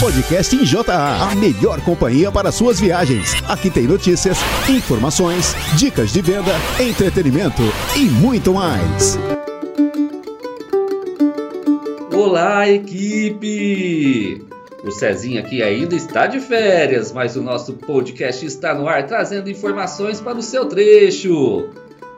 Podcast em JA, a melhor companhia para suas viagens. Aqui tem notícias, informações, dicas de venda, entretenimento e muito mais. Olá, equipe! O Cezinho aqui ainda está de férias, mas o nosso podcast está no ar trazendo informações para o seu trecho.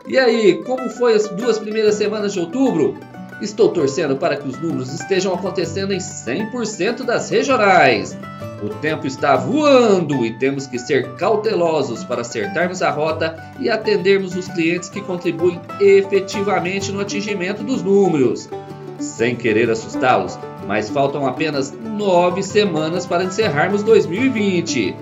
E aí, como foi as duas primeiras semanas de outubro? Estou torcendo para que os números estejam acontecendo em 100% das regionais. O tempo está voando e temos que ser cautelosos para acertarmos a rota e atendermos os clientes que contribuem efetivamente no atingimento dos números. Sem querer assustá-los, mas faltam apenas nove semanas para encerrarmos 2020.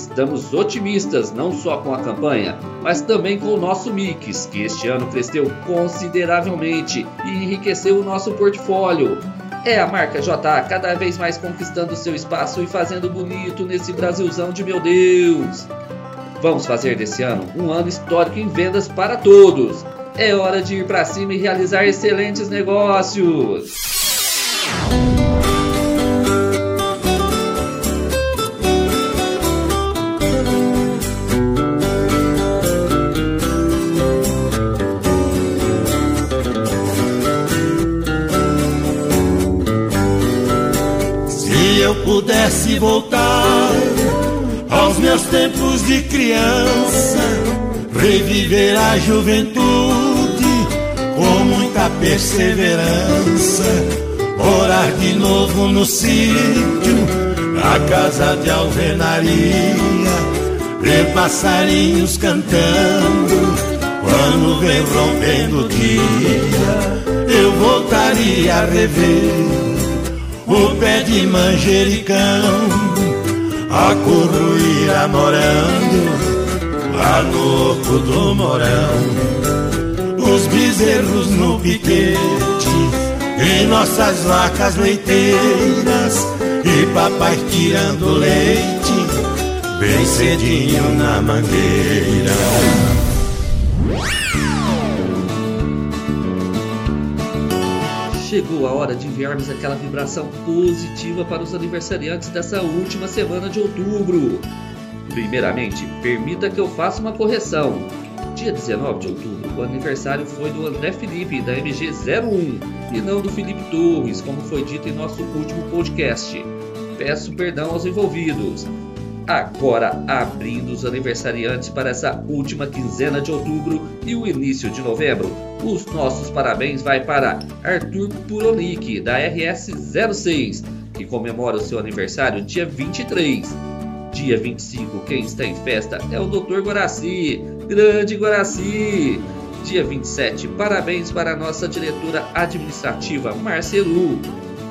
Estamos otimistas não só com a campanha, mas também com o nosso mix, que este ano cresceu consideravelmente e enriqueceu o nosso portfólio. É a marca JA cada vez mais conquistando seu espaço e fazendo bonito nesse Brasilzão de meu Deus. Vamos fazer desse ano um ano histórico em vendas para todos. É hora de ir para cima e realizar excelentes negócios. Voltar aos meus tempos de criança, reviver a juventude com muita perseverança, morar de novo no sítio, na casa de alvenaria, ver passarinhos cantando, quando vem rompendo o dia, eu voltaria a rever o pé de manjericão, a curruíra morando lá no oco do morão, os bezerros no piquete e nossas vacas leiteiras e papai tirando leite bem cedinho na mangueira. Chegou a hora de enviarmos aquela vibração positiva para os aniversariantes dessa última semana de outubro. Primeiramente, permita que eu faça uma correção. Dia 19 de outubro, o aniversário foi do André Felipe, da MG01, e não do Felipe Torres, como foi dito em nosso último podcast. Peço perdão aos envolvidos. Agora, abrindo os aniversariantes para essa última quinzena de outubro e o início de novembro, os nossos parabéns vai para Arthur Puronic, da RS06, que comemora o seu aniversário dia 23. Dia 25, quem está em festa é o Dr. Guaraci, grande Guaraci. Dia 27, parabéns para a nossa diretora administrativa, Marcelu.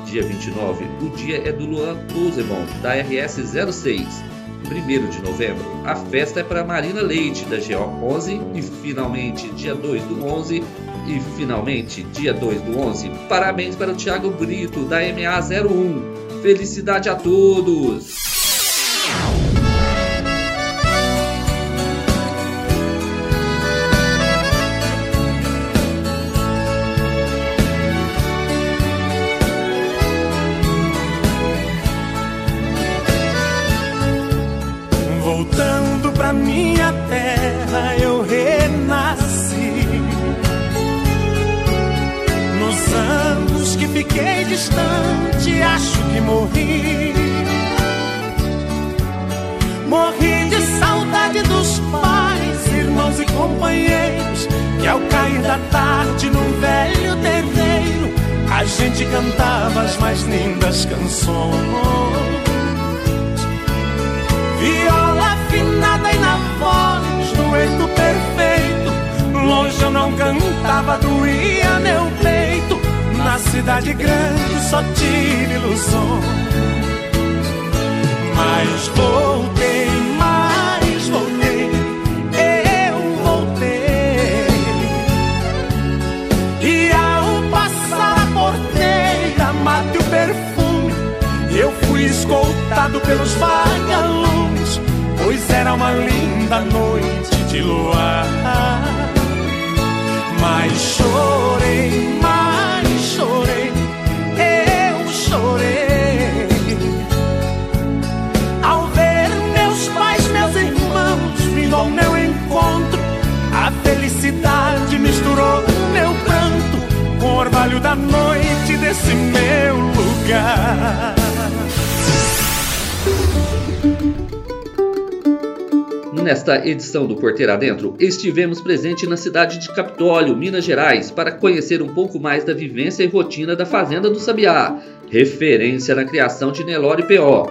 Dia 29, o dia é do Luan Tuzemon, da RS06. 1 de novembro, a festa é para Marina Leite, da GO11, e finalmente, dia 2 do 11, e finalmente, dia 2 do 11, parabéns para o Thiago Brito, da MA01. Felicidade a todos! Da tarde num velho terreiro, a gente cantava as mais lindas canções. Viola afinada e na voz, dueto perfeito, longe eu não cantava, doía meu peito na cidade grande só tive ilusões. Mas voltei, arrastado pelos vagalumes, pois era uma linda noite de luar. Mas chorei, mas chorei, eu chorei. Ao ver meus pais, meus irmãos vindo ao meu encontro, a felicidade misturou meu pranto com o orvalho da noite desse meu lugar. Nesta edição do Porteira Dentro, estivemos presente na cidade de Capitólio, Minas Gerais, para conhecer um pouco mais da vivência e rotina da Fazenda do Sabiá, referência na criação de Nelore PO.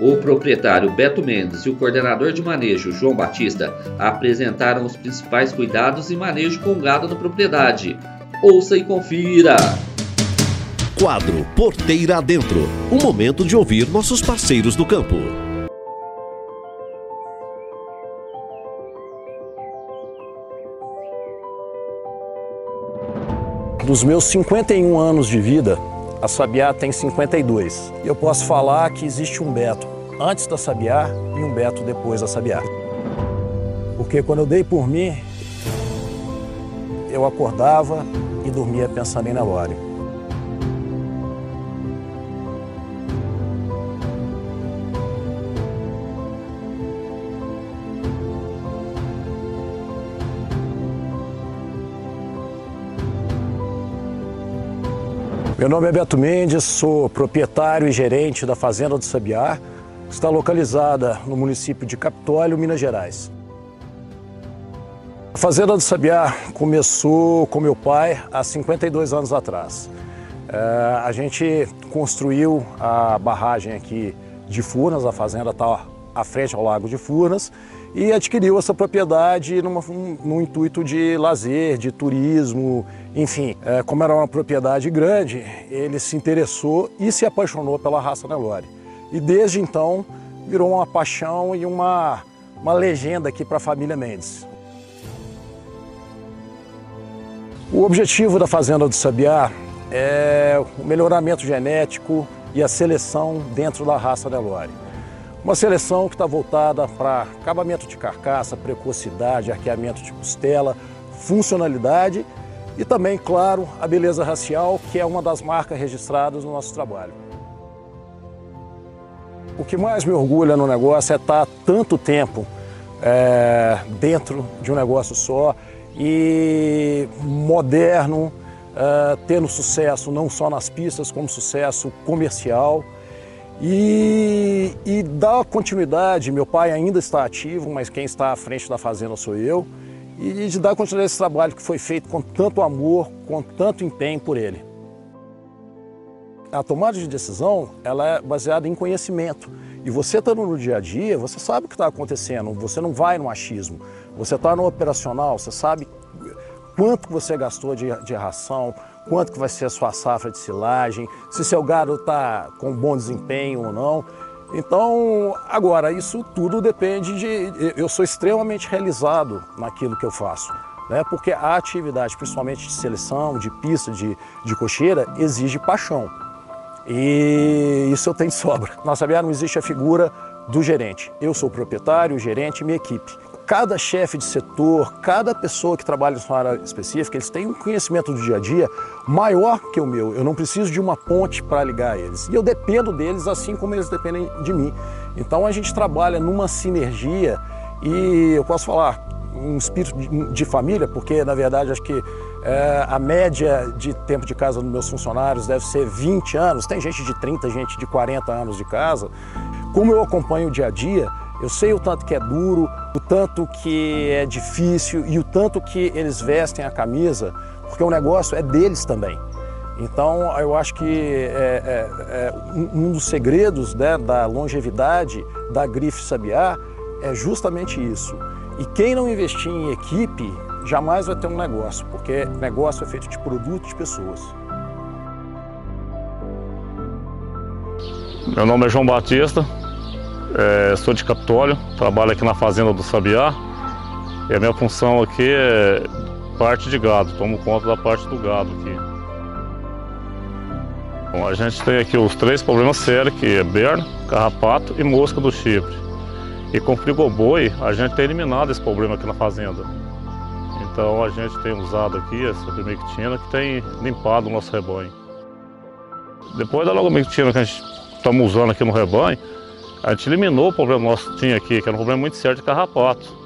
O proprietário Beto Mendes e o coordenador de manejo João Batista apresentaram os principais cuidados e manejo com gado na propriedade. Ouça e confira! Quadro Porteira Adentro um momento de ouvir nossos parceiros do campo. Dos meus 51 anos de vida, a Sabiá tem 52. E eu posso falar que existe um Beto antes da Sabiá e um Beto depois da Sabiá. Porque quando eu dei por mim, eu acordava e dormia pensando em Nelore. Meu nome é Beto Mendes, sou proprietário e gerente da Fazenda do Sabiá, que está localizada no município de Capitólio, Minas Gerais. A Fazenda do Sabiá começou com meu pai há 52 anos atrás. É, a gente construiu a barragem aqui de Furnas, a fazenda está à frente ao Lago de Furnas, e adquiriu essa propriedade numa, num intuito de lazer, de turismo, enfim. É, como era uma propriedade grande, ele se interessou e se apaixonou pela raça Nelore. E desde então virou uma paixão e uma, uma legenda aqui para a família Mendes. O objetivo da Fazenda do Sabiá é o melhoramento genético e a seleção dentro da raça Nelore. Uma seleção que está voltada para acabamento de carcaça, precocidade, arqueamento de costela, funcionalidade e também, claro, a beleza racial, que é uma das marcas registradas no nosso trabalho. O que mais me orgulha no negócio é estar tanto tempo é, dentro de um negócio só e moderno, é, tendo sucesso não só nas pistas, como sucesso comercial. E, e dar continuidade, meu pai ainda está ativo, mas quem está à frente da fazenda sou eu, e de dar continuidade a esse trabalho que foi feito com tanto amor, com tanto empenho por ele. A tomada de decisão ela é baseada em conhecimento. E você estando no dia a dia, você sabe o que está acontecendo, você não vai no achismo. Você está no operacional, você sabe quanto você gastou de, de ração, quanto que vai ser a sua safra de silagem, se seu gado está com bom desempenho ou não. Então, agora, isso tudo depende de. Eu sou extremamente realizado naquilo que eu faço, né? porque a atividade, principalmente de seleção, de pista, de, de cocheira, exige paixão. E isso eu tenho de sobra. Na Sabiá não existe a figura do gerente. Eu sou o proprietário, o gerente e minha equipe cada chefe de setor, cada pessoa que trabalha em sua área específica, eles têm um conhecimento do dia a dia maior que o meu. Eu não preciso de uma ponte para ligar eles. E eu dependo deles assim como eles dependem de mim. Então a gente trabalha numa sinergia e eu posso falar um espírito de, família, porque na verdade acho que é, a média de tempo de casa dos meus funcionários deve ser 20 anos. Tem gente de 30, gente de 40 anos de casa. Como eu acompanho o dia a dia, eu sei o tanto que é duro, o tanto que é difícil e o tanto que eles vestem a camisa, porque o negócio é deles também. Então, eu acho que é, é, é um dos segredos né, da longevidade da grife Sabiá é justamente isso. E quem não investir em equipe jamais vai ter um negócio, porque negócio é feito de produto de pessoas. Meu nome é João Batista, é, sou de Capitólio, trabalho aqui na fazenda do Sabiá e a minha função aqui é parte de gado, tomo conta da parte do gado aqui. Bom, a gente tem aqui os três problemas sérios, que é berna, carrapato e mosca do chifre. E com frigoboi, a gente tem eliminado esse problema aqui na fazenda. Então a gente tem usado aqui essa primectina que tem limpado o nosso rebanho. Depois da logomectina que a gente estamos usando aqui no rebanho, a gente eliminou o problema nosso que tinha aqui, que era um problema muito sério de carrapato.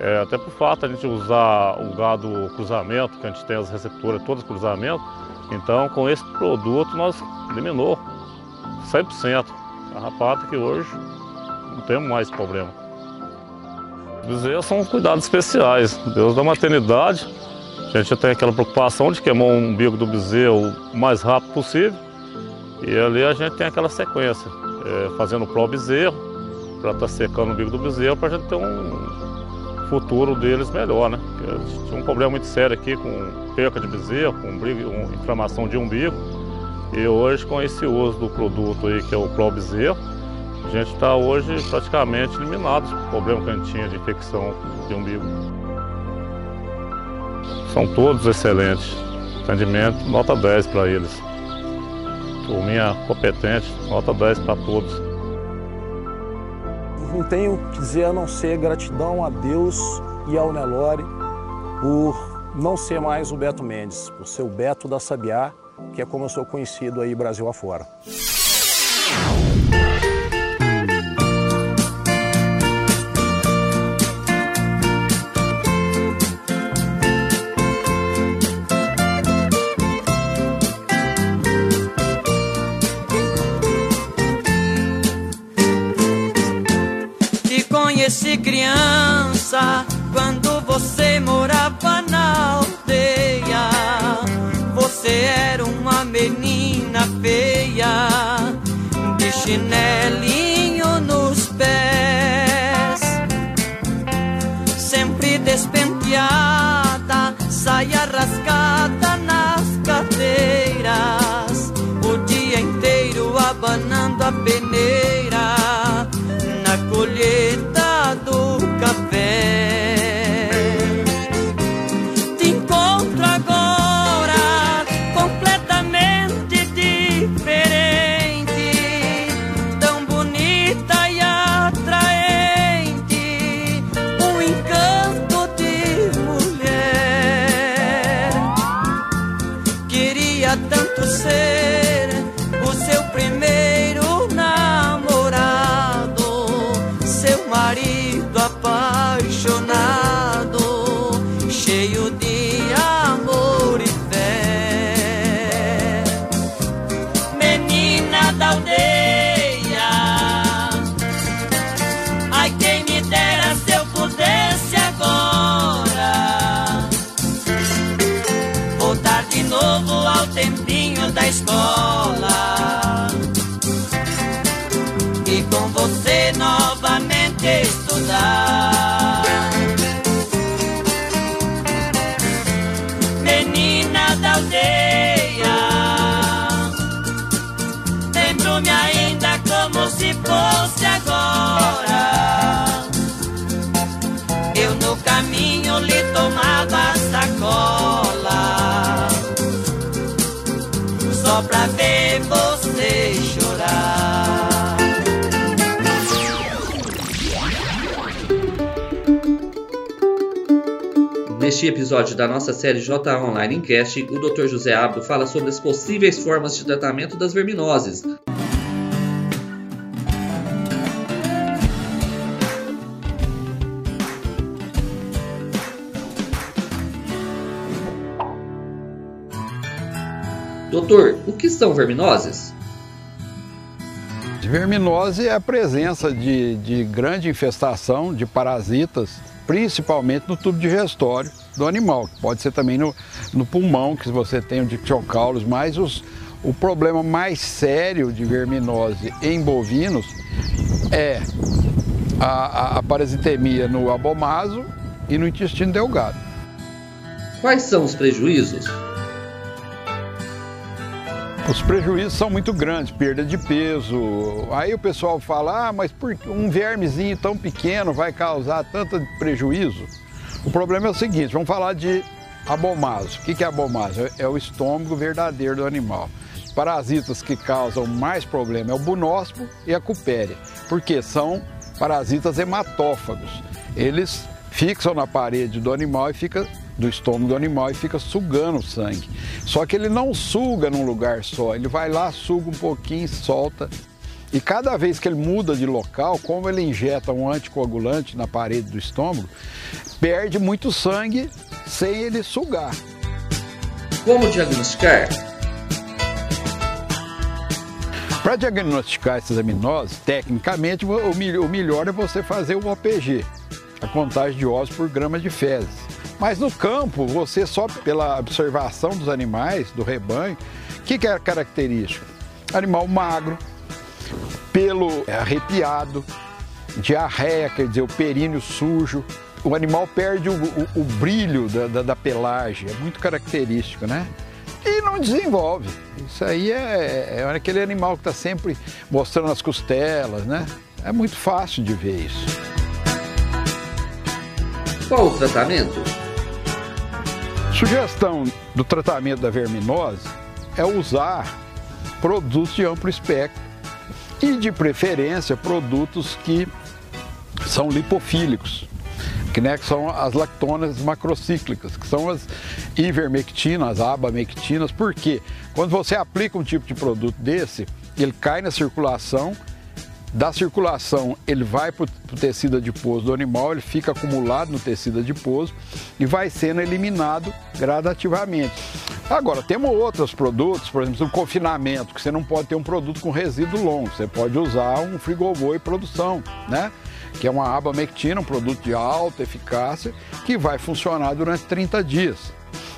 É, até por fato a gente usar o gado cruzamento, que a gente tem as receptoras todas cruzamento, então com esse produto nós eliminou 100% carrapato que hoje não temos mais problema. Bezerros são cuidados especiais. Deus da maternidade, a gente tem aquela preocupação de queimar o umbigo do bezerro o mais rápido possível. E ali a gente tem aquela sequência, é, fazendo pró bezerro, para estar tá secando o umbigo do bezerro, para a gente ter um futuro deles melhor, né? Porque a gente tinha um problema muito sério aqui com perca de bezerro, com umbigo, inflamação de umbigo. E hoje, com esse uso do produto aí, que é o pró bezerro, a gente está hoje praticamente eliminado o problema que a gente tinha de infecção de umbigo. São todos excelentes. Atendimento, nota 10 para eles. Turminha competente, nota 10 para todos. Não tenho que dizer a não ser gratidão a Deus e ao Nelore por não ser mais o Beto Mendes, por ser o Beto da Sabiá, que é como eu sou conhecido aí Brasil afora. Neste episódio da nossa série J Online Encast, o Dr. José Abdo fala sobre as possíveis formas de tratamento das verminoses. Doutor, o que são verminoses? Verminose é a presença de, de grande infestação de parasitas principalmente no tubo digestório do animal, pode ser também no, no pulmão, que você tem o dictiocaulos, mas os, o problema mais sério de verminose em bovinos é a, a, a parasitemia no abomaso e no intestino delgado. Quais são os prejuízos? Os prejuízos são muito grandes, perda de peso. Aí o pessoal fala, ah, mas por um vermezinho tão pequeno vai causar tanto prejuízo? O problema é o seguinte, vamos falar de abomaso. O que é abomaso? É o estômago verdadeiro do animal. Os parasitas que causam mais problema é o bunóspo e a cupéria, porque são parasitas hematófagos. Eles fixam na parede do animal e fica do estômago do animal e fica sugando o sangue. Só que ele não suga num lugar só, ele vai lá, suga um pouquinho, solta. E cada vez que ele muda de local, como ele injeta um anticoagulante na parede do estômago, perde muito sangue sem ele sugar. Como diagnosticar? Para diagnosticar essas aminoses, tecnicamente, o melhor é você fazer o OPG, a contagem de ovos por grama de fezes. Mas no campo, você só pela observação dos animais, do rebanho, o que, que é característico? Animal magro, pelo arrepiado, diarreia, quer dizer, o períneo sujo. O animal perde o, o, o brilho da, da, da pelagem, é muito característico, né? e não desenvolve. Isso aí é, é aquele animal que está sempre mostrando as costelas, né? É muito fácil de ver isso. Qual o tratamento? Sugestão do tratamento da verminose é usar produtos de amplo espectro e, de preferência, produtos que são lipofílicos que, né, que são as lactonas macrocíclicas, que são as ivermectinas, as abamectinas. Por quê? Quando você aplica um tipo de produto desse, ele cai na circulação, da circulação ele vai para o tecido adiposo do animal, ele fica acumulado no tecido adiposo e vai sendo eliminado gradativamente. Agora, temos outros produtos, por exemplo, o confinamento, que você não pode ter um produto com resíduo longo, você pode usar um frigoboi produção, né? que é uma abamectina, um produto de alta eficácia, que vai funcionar durante 30 dias.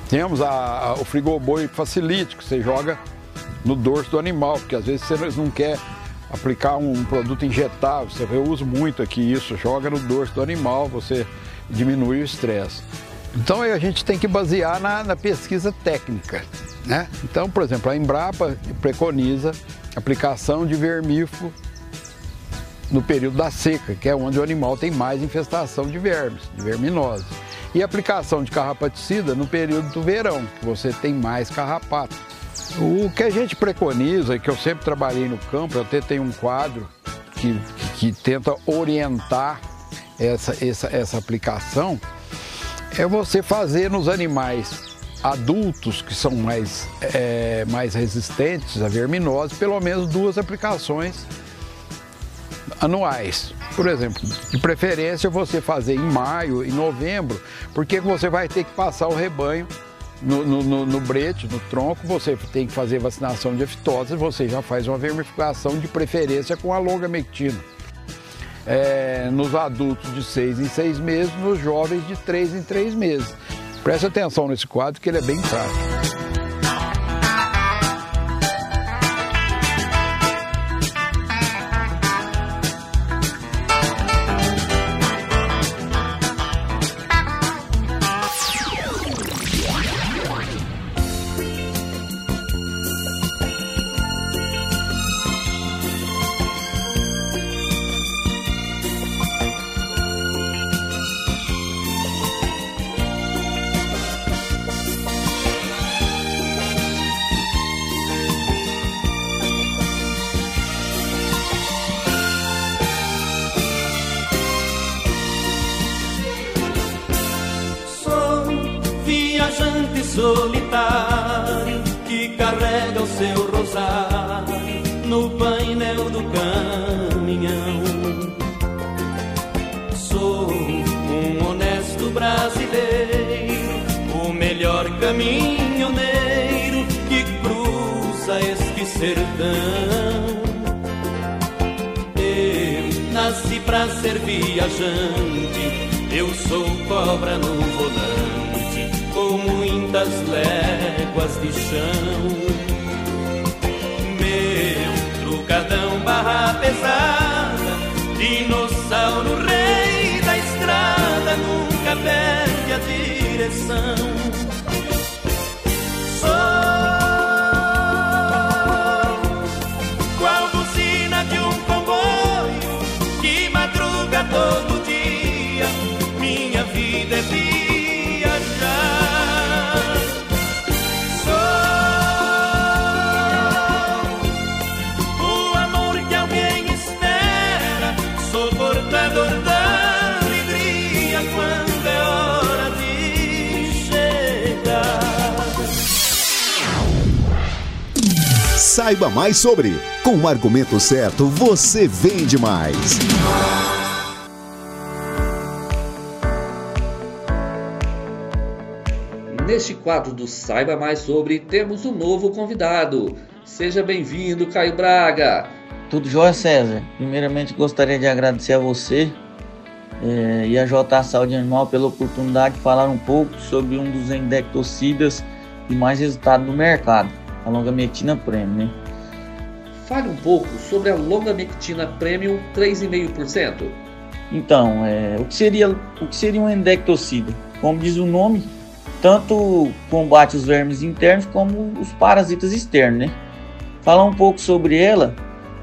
Temos a, a, o frigoboi facilite, que você joga no dorso do animal, porque às vezes você não quer aplicar um produto injetável, você vê, eu uso muito aqui isso, joga no dorso do animal, você diminui o estresse. Então a gente tem que basear na, na, pesquisa técnica. Né? Então, por exemplo, a Embrapa preconiza aplicação de vermífugo no período da seca, que é onde o animal tem mais infestação de vermes, de verminose. E aplicação de carrapaticida no período do verão, que você tem mais carrapato. O que a gente preconiza, e que eu sempre trabalhei no campo, eu até tenho um quadro que, que, tenta orientar essa, essa, essa aplicação, é você fazer nos animais adultos que são mais, é, mais resistentes à verminose, pelo menos duas aplicações anuais. Por exemplo, de preferência você fazer em maio e novembro, porque você vai ter que passar o rebanho no, no, no, no, brete, no tronco, você tem que fazer vacinação de aftosa, você já faz uma vermificação de preferência com a longamectina. É, nos adultos de 6 em 6 meses, nos jovens de 3 em 3 meses. Preste atenção nesse quadro que ele é bem prático. Direção. Saiba mais sobre. Com o argumento certo, você vende mais. Neste quadro do Saiba Mais Sobre, temos um novo convidado. Seja bem-vindo, Caio Braga. Tudo jóia, César? Primeiramente, gostaria de agradecer a você é, e a JA Saúde Animal pela oportunidade de falar um pouco sobre um dos endectocidas de mais resultado no mercado, a longamectina premium. Né? Fale um pouco sobre a longamectina premium 3,5%. Então, é, o, que seria, o que seria um endectocida? Como diz o nome, tanto combate os vermes internos como os parasitas externos. Né? Falar um pouco sobre ela,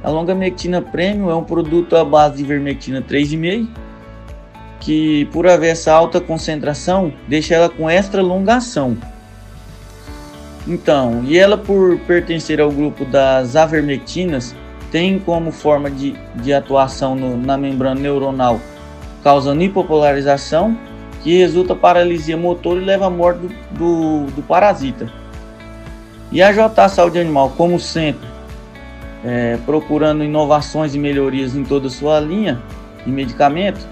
a longamectina premium é um produto à base de vermectina 3,5 que por haver essa alta concentração, deixa ela com extra longação. Então, e ela por pertencer ao grupo das avermectinas, tem como forma de, de atuação no, na membrana neuronal, causando hipopolarização, que resulta paralisia motor e leva à morte do, do, do parasita. E a J Saúde Animal, como sempre, é, procurando inovações e melhorias em toda a sua linha de medicamentos,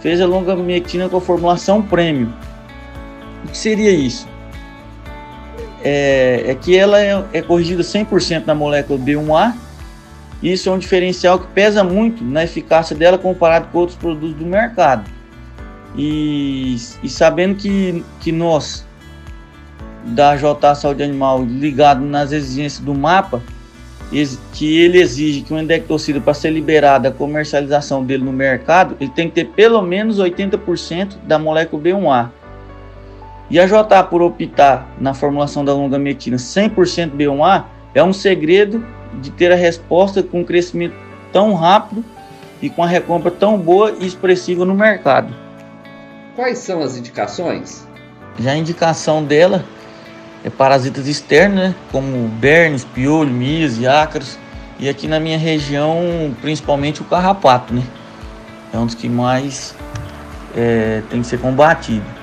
fez a longamectina com a formulação premium. O que seria isso? É, é que ela é, é corrigida 100% na molécula B1A. Isso é um diferencial que pesa muito na eficácia dela comparado com outros produtos do mercado. E, e sabendo que, que nós, da J Saúde Animal, ligado nas exigências do mapa, que ele exige que um endectocida para ser liberado a comercialização dele no mercado, ele tem que ter pelo menos 80% da molécula B1A. E a JA por optar na formulação da longametina 100% B1A é um segredo de ter a resposta com um crescimento tão rápido e com a recompra tão boa e expressiva no mercado. Quais são as indicações? Já a indicação dela é, parasitas externos, né? como bernes, piolho, mias e ácaros. E aqui na minha região, principalmente o carrapato, né? É um dos que mais é, tem que ser combatido.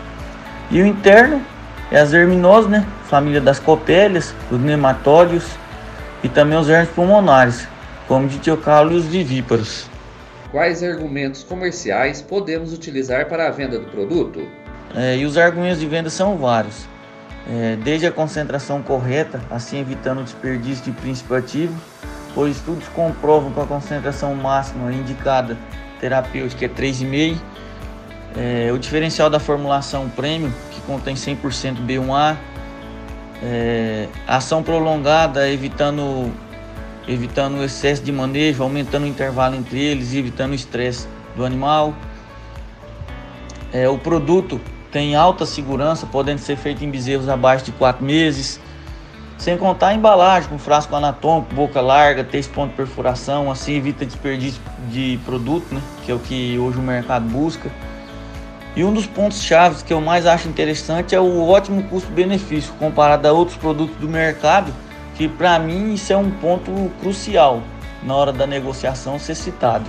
E o interno é as verminoses, né? Família das cotélias, os nematórios e também os vermes pulmonares, como ditiocalo e os vivíparos. Quais argumentos comerciais podemos utilizar para a venda do produto? É, e os argumentos de venda são vários é, desde a concentração correta, assim evitando o desperdício de princípio ativo, pois estudos comprovam que a concentração máxima indicada terapêutica é 3,5. É, o diferencial da formulação premium, que contém 100% B1A, é, ação prolongada, evitando, evitando o excesso de manejo, aumentando o intervalo entre eles, evitando o estresse do animal. É, o produto tem alta segurança, podendo ser feito em bezerros abaixo de 4 meses. Sem contar a embalagem com frasco anatômico, boca larga, três pontos de perfuração, assim evita desperdício de produto, né? que é o que hoje o mercado busca. E um dos pontos chaves que eu mais acho interessante é o ótimo custo-benefício comparado a outros produtos do mercado, que para mim isso é um ponto crucial na hora da negociação ser citado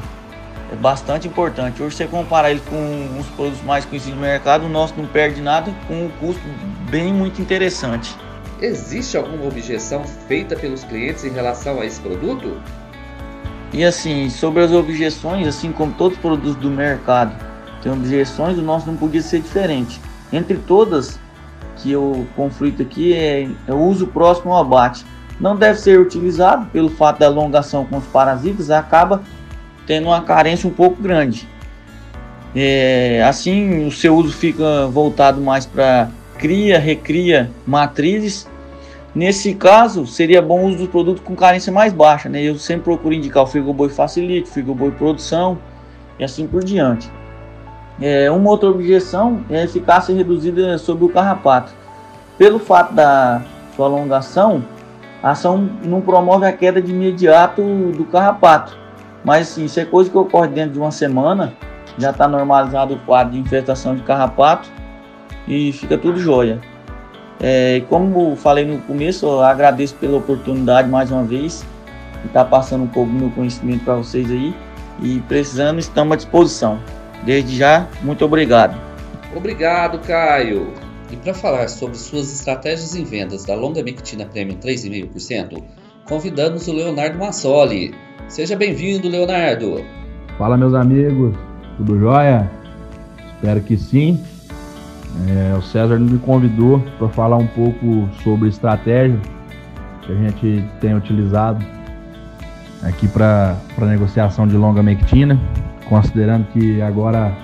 é bastante importante. Hoje você comparar ele com os produtos mais conhecidos do mercado, o nosso não perde nada com um custo bem muito interessante. Existe alguma objeção feita pelos clientes em relação a esse produto? E assim, sobre as objeções, assim como todos os produtos do mercado têm objeções, o nosso não podia ser diferente. Entre todas que eu conflito aqui é, é o uso próximo ao abate. Não deve ser utilizado pelo fato da alongação com os parasitas, acaba tendo uma carência um pouco grande. É, assim, o seu uso fica voltado mais para cria, recria, matrizes. Nesse caso, seria bom o uso dos produtos com carência mais baixa. Né? Eu sempre procuro indicar o Frigoboi Facilite, Frigoboi Produção e assim por diante. É, uma outra objeção é a eficácia reduzida sobre o carrapato. Pelo fato da sua alongação, a ação não promove a queda de imediato do carrapato. Mas assim, isso é coisa que ocorre dentro de uma semana, já está normalizado o quadro de infestação de carrapato e fica tudo jóia. É, como falei no começo, eu agradeço pela oportunidade mais uma vez de estar tá passando um pouco do meu conhecimento para vocês aí e precisando estamos à disposição. Desde já, muito obrigado. Obrigado, Caio. E para falar sobre suas estratégias em vendas da Longa Mectina Premium 3,5%, convidamos o Leonardo Massoli, Seja bem-vindo, Leonardo. Fala, meus amigos, tudo jóia? Espero que sim. É, o César me convidou para falar um pouco sobre estratégia que a gente tem utilizado aqui para negociação de longa mectina, considerando que agora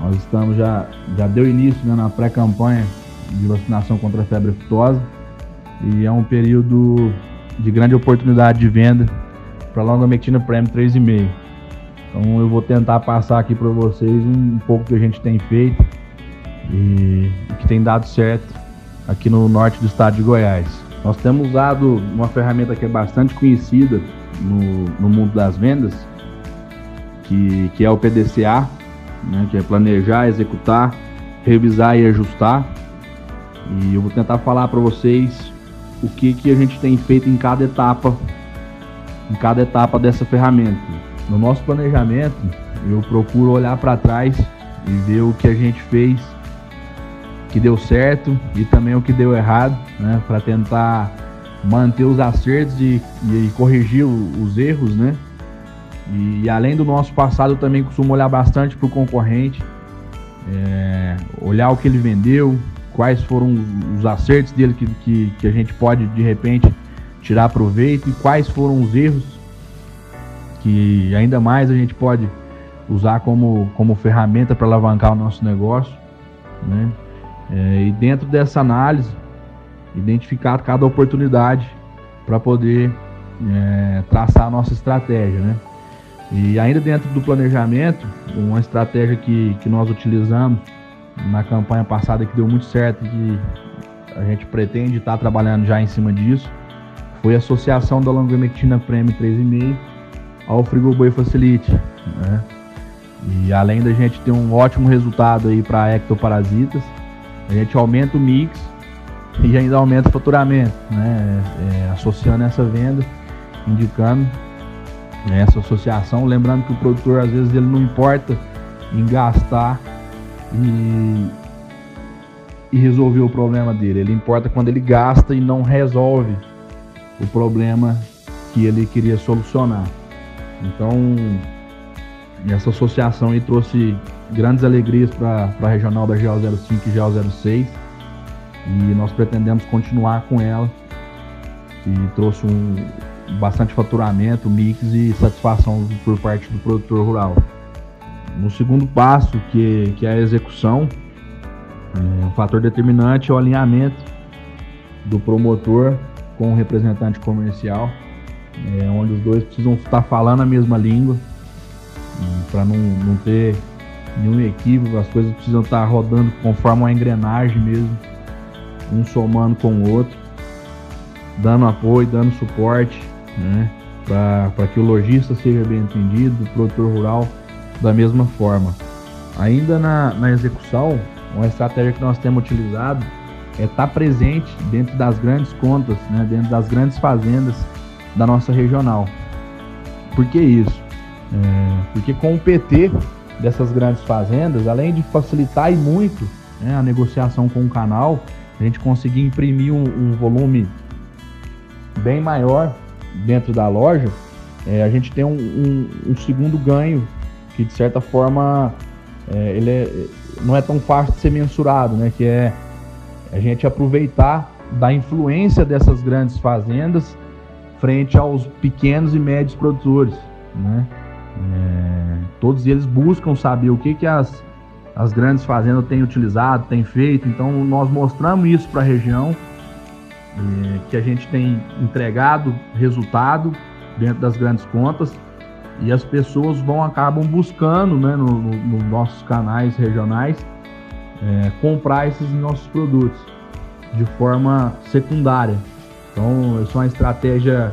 Nós estamos já, já deu início né, na pré-campanha de vacinação contra a febre aftosa e é um período de grande oportunidade de venda para a longamectina Prêmio 3,5. Então eu vou tentar passar aqui para vocês um, um pouco que a gente tem feito e, e que tem dado certo aqui no norte do estado de Goiás. Nós temos usado uma ferramenta que é bastante conhecida no, no mundo das vendas, que, que é o PDCA, né, que é planejar, executar, revisar e ajustar. E eu vou tentar falar para vocês o que, que a gente tem feito em cada etapa, em cada etapa dessa ferramenta. No nosso planejamento, eu procuro olhar para trás e ver o que a gente fez que deu certo e também o que deu errado, né, para tentar manter os acertos e, e corrigir os erros, né? E, além do nosso passado, eu também costumo olhar bastante para o concorrente, é, olhar o que ele vendeu, quais foram os acertos dele que, que, que a gente pode de repente tirar proveito e quais foram os erros que ainda mais a gente pode usar como, como ferramenta para alavancar o nosso negócio. Né? É, e dentro dessa análise, identificar cada oportunidade para poder é, traçar a nossa estratégia. Né? E ainda dentro do planejamento, uma estratégia que, que nós utilizamos na campanha passada que deu muito certo e que a gente pretende estar trabalhando já em cima disso, foi a associação da Longamectina Prêmio 3,5 ao Frigoboi Facility. Né? E além da gente ter um ótimo resultado aí para ectoparasitas, a gente aumenta o mix e ainda aumenta o faturamento, né? É, associando essa venda, indicando essa associação, lembrando que o produtor às vezes ele não importa em gastar e, e resolver o problema dele. Ele importa quando ele gasta e não resolve o problema que ele queria solucionar. Então, essa associação aí trouxe grandes alegrias para a regional da GO05 e GO06 e nós pretendemos continuar com ela e trouxe um bastante faturamento, mix e satisfação por parte do produtor rural. No segundo passo, que, que é a execução, é, um fator determinante é o alinhamento do promotor com o representante comercial, é, onde os dois precisam estar falando a mesma língua, para não, não ter nenhum equívoco, as coisas precisam estar rodando conforme uma engrenagem mesmo, um somando com o outro, dando apoio, dando suporte, né, para que o lojista seja bem entendido, o produtor rural da mesma forma. Ainda na, na execução, uma estratégia que nós temos utilizado é estar tá presente dentro das grandes contas, né, dentro das grandes fazendas da nossa regional. Por que isso? É, porque com o PT dessas grandes fazendas, além de facilitar e muito né, a negociação com o canal, a gente conseguir imprimir um, um volume bem maior dentro da loja, é, a gente tem um, um, um segundo ganho que de certa forma é, ele é, não é tão fácil de ser mensurado, né? Que é a gente aproveitar da influência dessas grandes fazendas frente aos pequenos e médios produtores, né? É, todos eles buscam saber o que que as, as grandes fazendas têm utilizado, têm feito. Então nós mostramos isso para a região, é, que a gente tem entregado resultado dentro das grandes contas e as pessoas vão acabam buscando, né, nos no, no nossos canais regionais, é, comprar esses nossos produtos de forma secundária. Então, isso é uma estratégia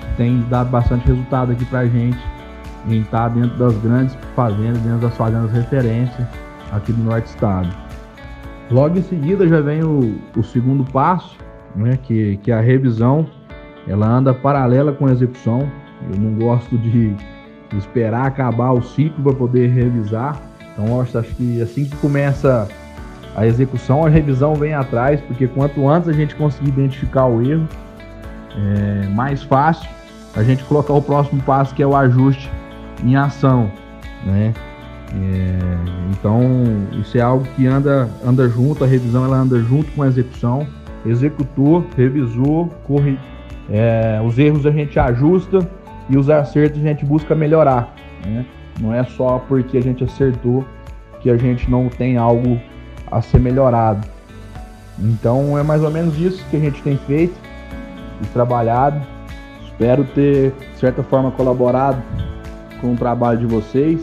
que tem dado bastante resultado aqui para a gente em estar dentro das grandes fazendas, dentro das fazendas referência aqui do Norte Estado. Logo em seguida já vem o, o segundo passo, né, que, que a revisão. Ela anda paralela com a execução. Eu não gosto de esperar acabar o ciclo para poder revisar. Então, acho, acho que assim que começa a execução, a revisão vem atrás, porque quanto antes a gente conseguir identificar o erro, é mais fácil a gente colocar o próximo passo, que é o ajuste em ação, né? É, então, isso é algo que anda, anda junto, a revisão ela anda junto com a execução. Executou, revisou, corre, é, os erros a gente ajusta e os acertos a gente busca melhorar. Né? Não é só porque a gente acertou que a gente não tem algo a ser melhorado. Então é mais ou menos isso que a gente tem feito e trabalhado. Espero ter, de certa forma, colaborado com o trabalho de vocês.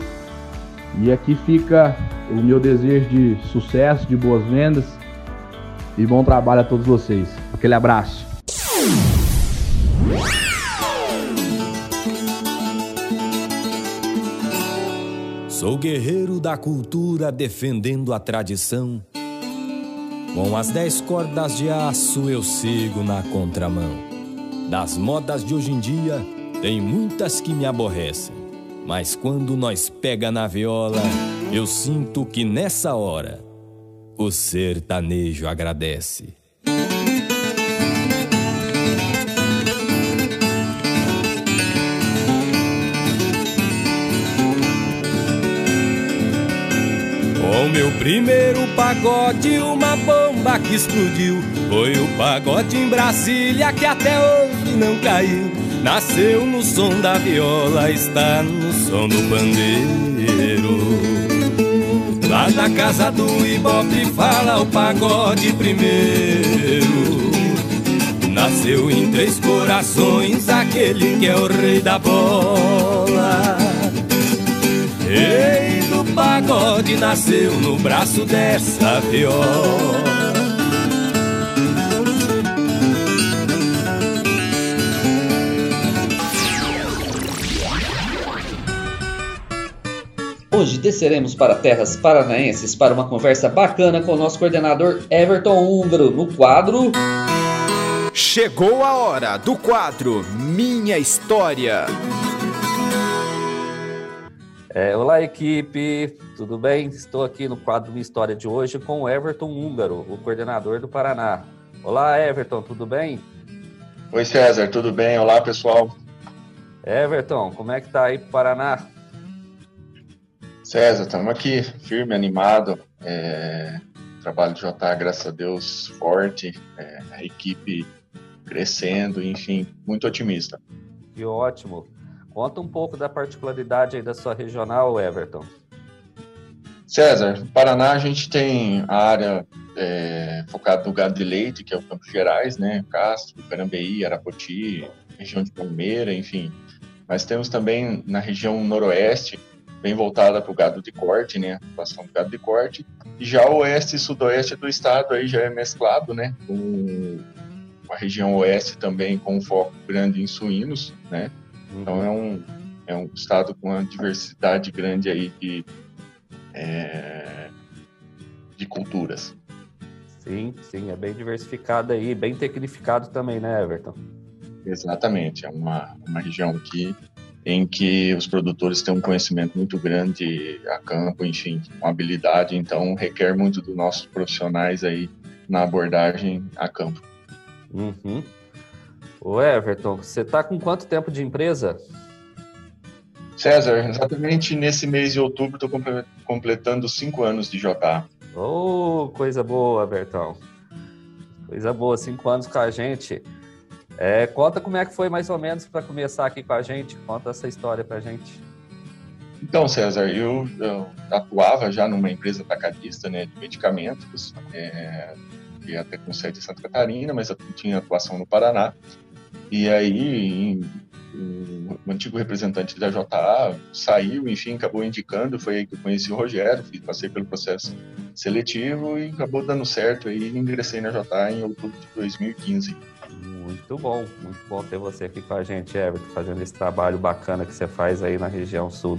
E aqui fica o meu desejo de sucesso, de boas vendas e bom trabalho a todos vocês. Aquele abraço. Sou guerreiro da cultura defendendo a tradição. Com as dez cordas de aço eu sigo na contramão. Das modas de hoje em dia, tem muitas que me aborrecem. Mas quando nós pega na viola, eu sinto que nessa hora o sertanejo agradece. O meu primeiro pagode, uma bomba que explodiu. Foi o pagode em Brasília que até hoje não caiu. Nasceu no som da viola, está no som do pandeiro. Lá na casa do Ibope fala o pagode primeiro. Nasceu em três corações aquele que é o rei da bola. Rei do pagode nasceu no braço dessa viola. Desceremos para terras paranaenses para uma conversa bacana com o nosso coordenador Everton Húngaro no quadro. Chegou a hora do quadro Minha História. É, olá, equipe, tudo bem? Estou aqui no quadro Minha História de hoje com o Everton Húngaro, o coordenador do Paraná. Olá, Everton, tudo bem? Oi, César, tudo bem? Olá, pessoal. Everton, como é que tá aí pro Paraná? César, estamos aqui, firme, animado. É, trabalho de JA, graças a Deus, forte. É, a equipe crescendo, enfim, muito otimista. Que ótimo. Conta um pouco da particularidade aí da sua regional, Everton. César, no Paraná a gente tem a área é, focada no gado de leite, que é o Campos Gerais, né? Castro, Carambeí, Arapoti, região de Palmeira, enfim. Mas temos também na região noroeste, bem voltada para o gado de corte, né? Atuação do gado de corte. E já o oeste e sudoeste do estado aí já é mesclado, né? Com a região oeste também com um foco grande em suínos, né? Então é um, é um estado com uma diversidade grande aí de, é, de culturas. Sim, sim, é bem diversificado aí, bem tecnificado também, né, Everton? Exatamente, é uma, uma região que em que os produtores têm um conhecimento muito grande a campo, enfim, uma habilidade, então requer muito dos nossos profissionais aí na abordagem a campo. Uhum. Ô Everton, você está com quanto tempo de empresa? César, exatamente nesse mês de outubro estou completando cinco anos de JA. Oh, coisa boa, Everton. Coisa boa, cinco anos com a gente. É, conta como é que foi mais ou menos para começar aqui com a gente. Conta essa história para a gente. Então, César, eu, eu, atuava já numa empresa atacadista né, de medicamentos, é, e até com sede em Santa Catarina, mas eu tinha atuação no Paraná. E aí, o, antigo representante da JA saiu, enfim, acabou indicando. Foi aí que eu conheci o Rogério, passei pelo processo seletivo e acabou dando certo. Aí ingressei na JA em outubro de 2015. Muito bom, muito bom ter você aqui com a gente, Everton, fazendo esse trabalho bacana que você faz aí na região sul.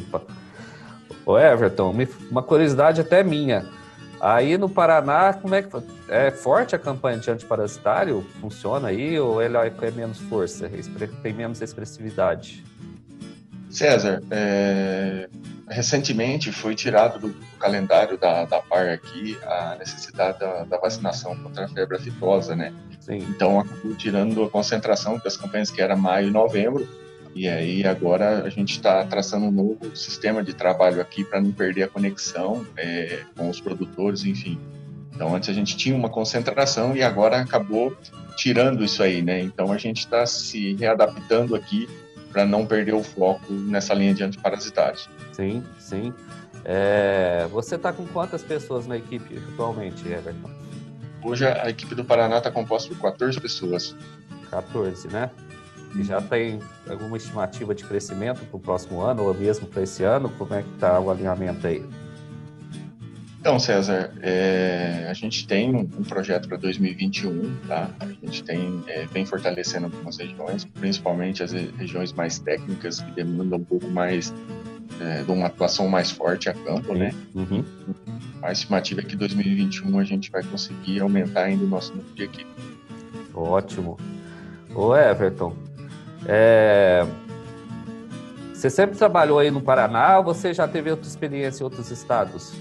Ô Everton, uma curiosidade até minha. Aí no Paraná, como é que é forte a campanha de antiparasitário? Funciona aí ou ele é menos força, tem menos expressividade? César, é... recentemente foi tirado do calendário da, da PAR aqui a necessidade da, da vacinação contra a febre aftosa, né? Sim. Então acabou tirando a concentração das campanhas que era maio e novembro. E aí agora a gente está traçando um novo sistema de trabalho aqui para não perder a conexão é, com os produtores, enfim. Então antes a gente tinha uma concentração e agora acabou tirando isso aí, né? Então a gente está se readaptando aqui para não perder o foco nessa linha de antiparasitagem. Sim, sim. É, você está com quantas pessoas na equipe atualmente, Everton? Hoje a equipe do Paraná está composta por 14 pessoas. 14, né? E já tem alguma estimativa de crescimento para o próximo ano ou mesmo para esse ano? Como é que está o alinhamento aí? Então, César, é, a gente tem um, um projeto para 2021, tá? A gente tem é, vem fortalecendo algumas regiões, principalmente as regiões mais técnicas que demandam um pouco mais é, de uma atuação mais forte a campo, né? Uhum. A estimativa é que 2021 a gente vai conseguir aumentar ainda o nosso número de equipe. Ótimo. Ô Everton, é... você sempre trabalhou aí no Paraná ou você já teve outra experiência em outros estados?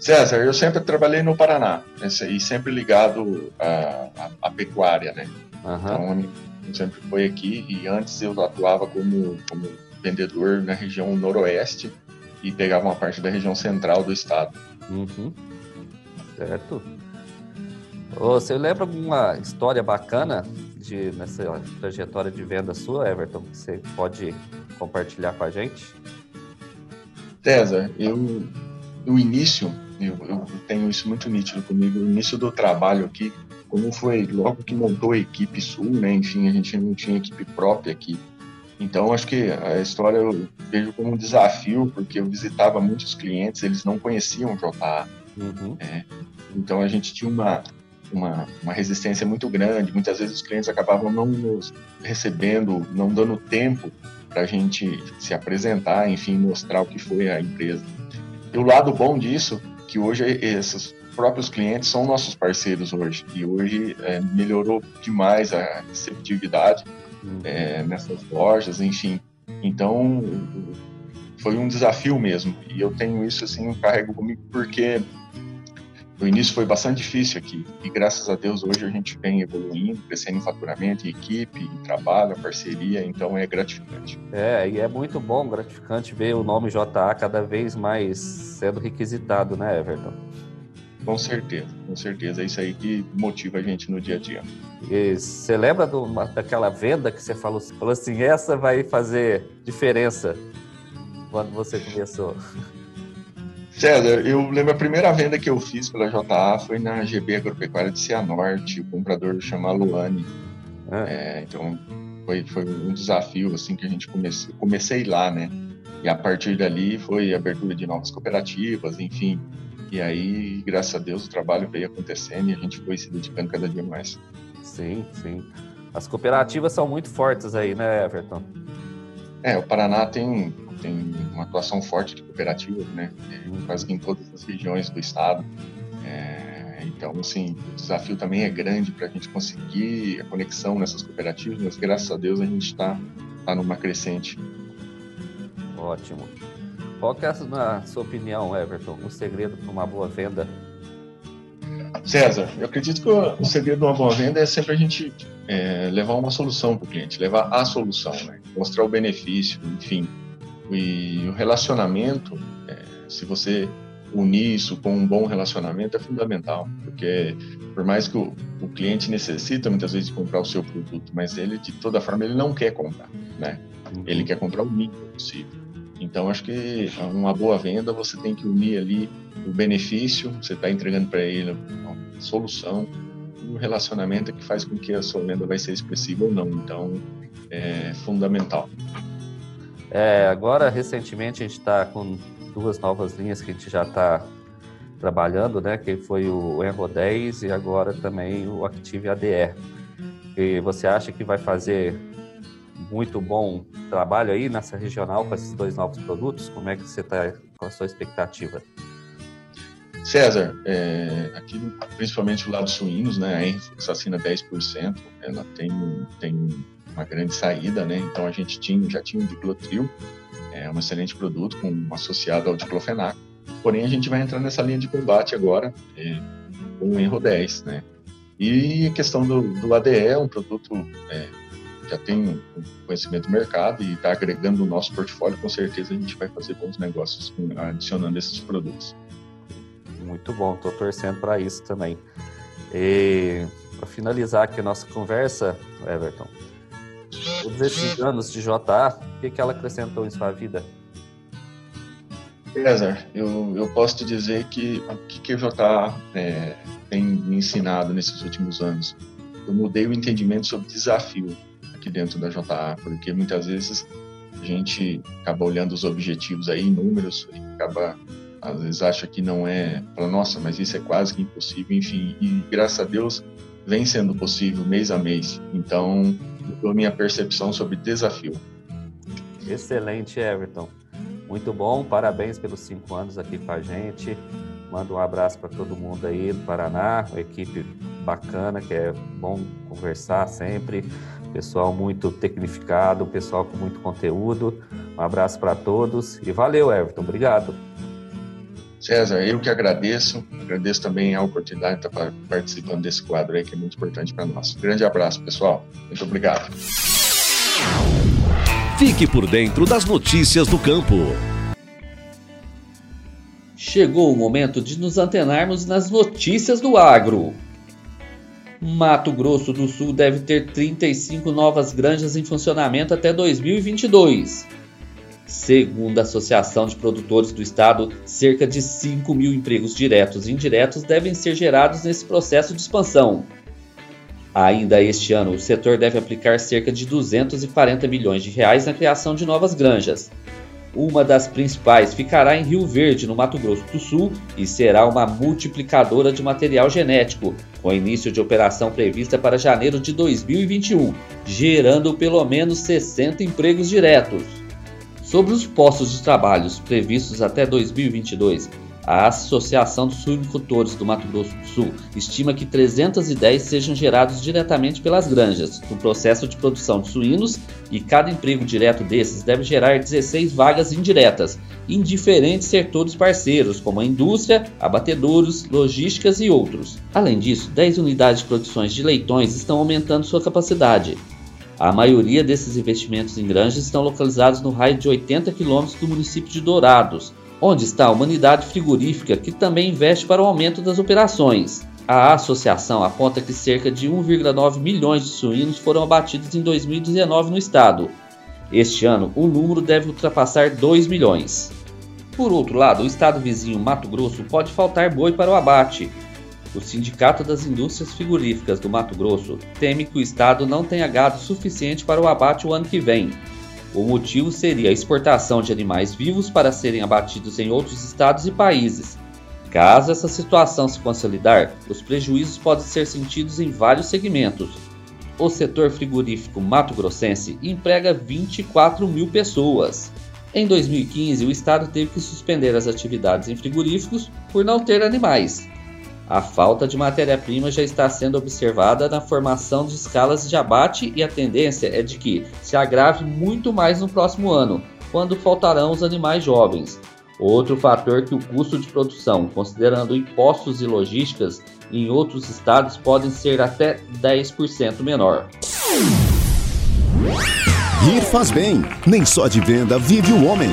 César, eu sempre trabalhei no Paraná e sempre ligado à pecuária, né? Uhum. Então, sempre foi aqui e antes eu atuava como, como vendedor na região noroeste e pegava uma parte da região central do estado. Uhum. Certo. Você lembra alguma história bacana de, nessa trajetória de venda sua, Everton, que você pode compartilhar com a gente? César, eu no início, eu, eu, tenho isso muito nítido comigo, o início do trabalho aqui, como foi logo que montou a equipe sul, né? Enfim, a gente não tinha equipe própria aqui. Então, acho que a história eu vejo como um desafio, porque eu visitava muitos clientes, eles não conheciam o JA. Uhum. É, então, a gente tinha uma, uma, uma, resistência muito grande. Muitas vezes os clientes acabavam não nos recebendo, não dando tempo para a gente se apresentar, enfim, mostrar o que foi a empresa. E o lado bom disso, que hoje esses próprios clientes são nossos parceiros hoje. E hoje é, melhorou demais a receptividade é, nessas lojas, enfim. Então, foi um desafio mesmo. E eu tenho isso, assim, eu carrego comigo porque no início foi bastante difícil aqui. E graças a Deus hoje a gente vem evoluindo, crescendo em faturamento, em equipe, em trabalho, parceria, então é gratificante. É, e é muito bom, gratificante ver o nome JA cada vez mais sendo requisitado, né, Everton? Com certeza, com certeza. É isso aí que motiva a gente no dia a dia. E você lembra do, daquela venda que você falou, falou assim, essa vai fazer diferença quando você começou? César, eu lembro a primeira venda que eu fiz pela JA foi na GB Agropecuária de Cianorte, o comprador chama Luane. Ah. É, então foi, foi um desafio assim que a gente comecei, comecei lá, né? E a partir dali foi abertura de novas cooperativas, enfim, e aí, graças a Deus, o trabalho veio acontecendo e a gente foi se dedicando cada dia mais. Sim, sim. As cooperativas são muito fortes aí, né, Everton? É, o Paraná tem, tem uma atuação forte de cooperativas, né? É, quase que em todas as regiões do estado. É, então, assim, o desafio também é grande para a gente conseguir a conexão nessas cooperativas, mas graças a Deus a gente está tá numa crescente. Ótimo. Qual que é, na sua opinião, Everton, o segredo para uma boa venda? César, eu acredito que o, segredo de uma boa venda é sempre a gente é, levar uma solução para o cliente, levar a solução, né? mostrar o benefício, enfim. E o relacionamento, é, se você unir isso com um bom relacionamento, é fundamental, porque por mais que o, o cliente necessita muitas vezes de comprar o seu produto, mas ele de toda forma ele não quer comprar, né? Ele quer comprar o mínimo possível. Então, acho que uma boa venda você tem que unir ali o benefício, você está entregando para ele uma solução, um relacionamento que faz com que a sua venda vai ser expressiva ou não. Então, é fundamental. É, agora, recentemente, a gente está com duas novas linhas que a gente já está trabalhando, né? Que foi o Enro 10 e agora também o Active ADR. E você acha que vai fazer muito bom trabalho aí nessa regional com esses dois novos produtos? Como é que você está com a sua expectativa? César, é, aqui principalmente o lado suínos, né, a Enfluxacina 10%, ela tem, tem uma grande saída, né, então a gente tinha, já tinha o diclotril, é um excelente produto com, associado ao diclofenac, porém a gente vai entrar nessa linha de combate agora é, com o Enro 10, né, e a questão do, do ADE, um produto é, já tem conhecimento do mercado e está agregando o nosso portfólio, com certeza a gente vai fazer bons negócios adicionando esses produtos. Muito bom, estou torcendo para isso também. E para finalizar aqui a nossa conversa, Everton, todos esses anos de JA, o que, que ela acrescentou em sua vida? César, eu, eu posso te dizer que o que, que a JA é, tem me ensinado nesses últimos anos? Eu mudei o entendimento sobre desafio aqui dentro da JA, porque muitas vezes a gente acaba olhando os objetivos aí, números, e acaba, às vezes, acha que não é, fala, nossa, mas isso é quase que impossível, enfim, e graças a Deus vem sendo possível mês a mês. Então, a minha percepção sobre desafio. Excelente, Everton. Muito bom, parabéns pelos cinco anos aqui com a gente. Manda um abraço para todo mundo aí do Paraná, uma equipe bacana, que é bom conversar sempre. Pessoal muito tecnificado, pessoal com muito conteúdo. Um abraço para todos e valeu, Everton. Obrigado. César, eu que agradeço. Agradeço também a oportunidade de estar participando desse quadro aí, que é muito importante para nós. Grande abraço, pessoal. Muito obrigado. Fique por dentro das notícias do campo. Chegou o momento de nos antenarmos nas notícias do agro. Mato Grosso do Sul deve ter 35 novas granjas em funcionamento até 2022. Segundo a Associação de Produtores do Estado, cerca de 5 mil empregos diretos e indiretos devem ser gerados nesse processo de expansão. Ainda este ano, o setor deve aplicar cerca de 240 milhões de reais na criação de novas granjas. Uma das principais ficará em Rio Verde, no Mato Grosso do Sul, e será uma multiplicadora de material genético, com início de operação prevista para janeiro de 2021, gerando pelo menos 60 empregos diretos. Sobre os postos de trabalho previstos até 2022, a Associação dos Suinicultores do Mato Grosso do Sul estima que 310 sejam gerados diretamente pelas granjas, no processo de produção de suínos, e cada emprego direto desses deve gerar 16 vagas indiretas, em diferentes setores parceiros, como a indústria, abatedouros, logísticas e outros. Além disso, 10 unidades de produções de leitões estão aumentando sua capacidade. A maioria desses investimentos em granjas estão localizados no raio de 80 quilômetros do município de Dourados, onde está a Humanidade Frigorífica, que também investe para o aumento das operações. A associação aponta que cerca de 1,9 milhões de suínos foram abatidos em 2019 no estado. Este ano, o número deve ultrapassar 2 milhões. Por outro lado, o estado vizinho Mato Grosso pode faltar boi para o abate. O Sindicato das Indústrias Frigoríficas do Mato Grosso teme que o estado não tenha gado suficiente para o abate o ano que vem, o motivo seria a exportação de animais vivos para serem abatidos em outros estados e países. Caso essa situação se consolidar, os prejuízos podem ser sentidos em vários segmentos. O setor frigorífico mato-grossense emprega 24 mil pessoas. Em 2015, o estado teve que suspender as atividades em frigoríficos por não ter animais. A falta de matéria-prima já está sendo observada na formação de escalas de abate e a tendência é de que se agrave muito mais no próximo ano, quando faltarão os animais jovens. Outro fator que o custo de produção, considerando impostos e logísticas, em outros estados podem ser até 10% menor. Ir faz bem, nem só de venda vive o homem.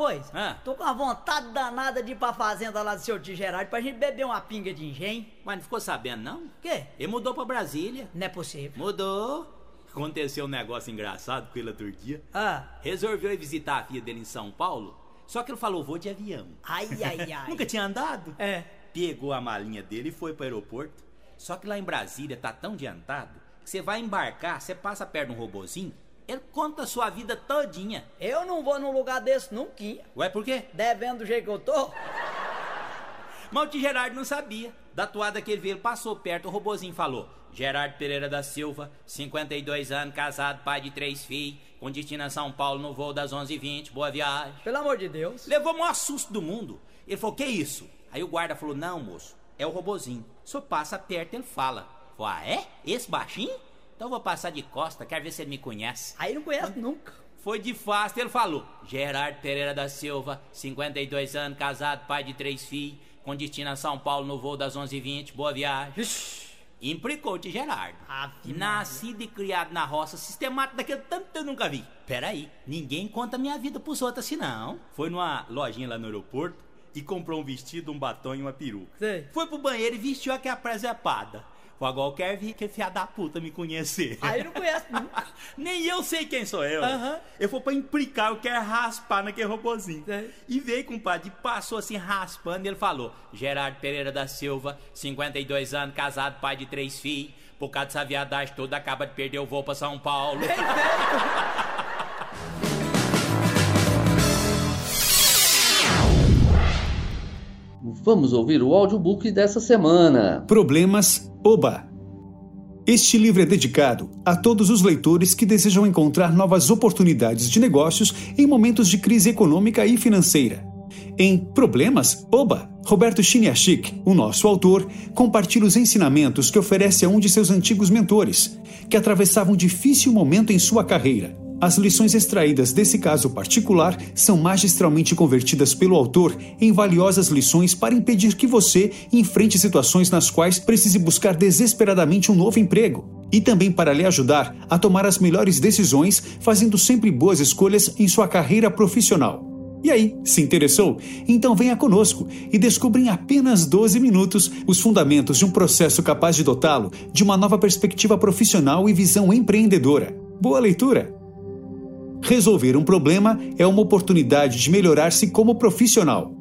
Coisa? Ah. Tô com uma vontade danada de ir pra fazenda lá do seu tio Gerardo pra gente beber uma pinga de engenho. Mas não ficou sabendo, não? Quê? Ele mudou pra Brasília. Não é possível. Mudou. Aconteceu um negócio engraçado com ele outro dia. Ah. Resolveu ir visitar a filha dele em São Paulo, só que ele falou, vou de avião. Ai, ai, ai. Nunca tinha andado? É. Pegou a malinha dele e foi pro aeroporto. Só que lá em Brasília tá tão adiantado que você vai embarcar, você passa perto de um robozinho, ele conta a sua vida todinha. Eu não vou num lugar desse nunca. Ué, por quê? Devendo do jeito que eu tô. Tio Gerardo não sabia. Da toada que ele veio, ele passou perto, o robozinho falou: Gerardo Pereira da Silva, 52 anos, casado, pai de três filhos, com destino a São Paulo no voo das 11h20, boa viagem. Pelo amor de Deus. Levou o maior susto do mundo. Ele falou: Que isso? Aí o guarda falou: Não, moço, é o robozinho. Senhor passa perto, ele fala. Falou: Ah, é? Esse baixinho? Então eu vou passar de costa, quero ver se ele me conhece. Aí não conhece nunca. Foi de fácil, ele falou: Gerardo Pereira da Silva, 52 anos, casado, pai de três filhos, com destino a São Paulo no voo das 11h20, boa viagem. Implicou de Gerardo. Nascido e criado na roça, sistemático daquele tanto que eu nunca vi. Peraí, ninguém conta minha vida pros outros assim não. Foi numa lojinha lá no aeroporto e comprou um vestido, um batom e uma peruca. Sei. Foi pro banheiro e vestiu aquela presepada. Fogol quer vir que fiado da puta me conhecer. Aí não conhece nunca. Nem eu sei quem sou eu. Aham. Eu vou pra implicar, eu quero raspar naquele robozinho. E veio, compadre, passou assim raspando e ele falou: Gerardo Pereira da Silva, 52 anos, casado, pai de três filhos. Por causa dessa viadagem toda, acaba de perder o voo pra São Paulo. Vamos ouvir o audiobook dessa semana. Problemas Oba. Este livro é dedicado a todos os leitores que desejam encontrar novas oportunidades de negócios em momentos de crise econômica e financeira. Em Problemas Oba, Roberto Chiniachik, o nosso autor, compartilha os ensinamentos que oferece a um de seus antigos mentores, que atravessava um difícil momento em sua carreira. As lições extraídas desse caso particular são magistralmente convertidas pelo autor em valiosas lições para impedir que você enfrente situações nas quais precise buscar desesperadamente um novo emprego, e também para lhe ajudar a tomar as melhores decisões, fazendo sempre boas escolhas em sua carreira profissional. E aí, se interessou? Então venha conosco e descubra em apenas 12 minutos os fundamentos de um processo capaz de dotá-lo de uma nova perspectiva profissional e visão empreendedora. Boa leitura! Resolver um problema é uma oportunidade de melhorar-se como profissional.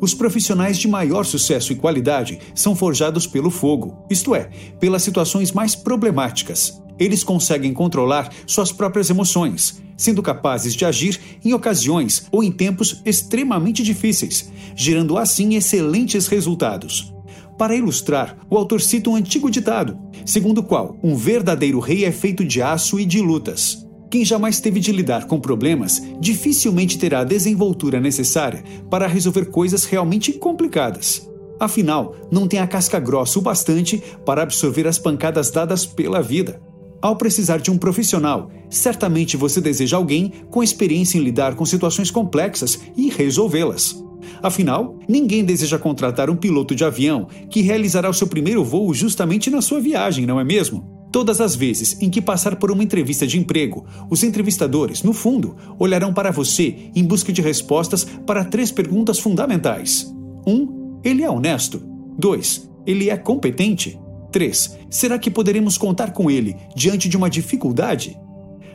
Os profissionais de maior sucesso e qualidade são forjados pelo fogo, isto é, pelas situações mais problemáticas. Eles conseguem controlar suas próprias emoções, sendo capazes de agir em ocasiões ou em tempos extremamente difíceis, gerando assim excelentes resultados. Para ilustrar, o autor cita um antigo ditado, segundo o qual um verdadeiro rei é feito de aço e de lutas. Quem jamais teve de lidar com problemas dificilmente terá a desenvoltura necessária para resolver coisas realmente complicadas. Afinal, não tem a casca grossa o bastante para absorver as pancadas dadas pela vida. Ao precisar de um profissional, certamente você deseja alguém com experiência em lidar com situações complexas e resolvê-las. Afinal, ninguém deseja contratar um piloto de avião que realizará o seu primeiro voo justamente na sua viagem, não é mesmo? Todas as vezes em que passar por uma entrevista de emprego, os entrevistadores, no fundo, olharão para você em busca de respostas para três perguntas fundamentais. 1. Um, ele é honesto? 2. Ele é competente? 3. Será que poderemos contar com ele diante de uma dificuldade?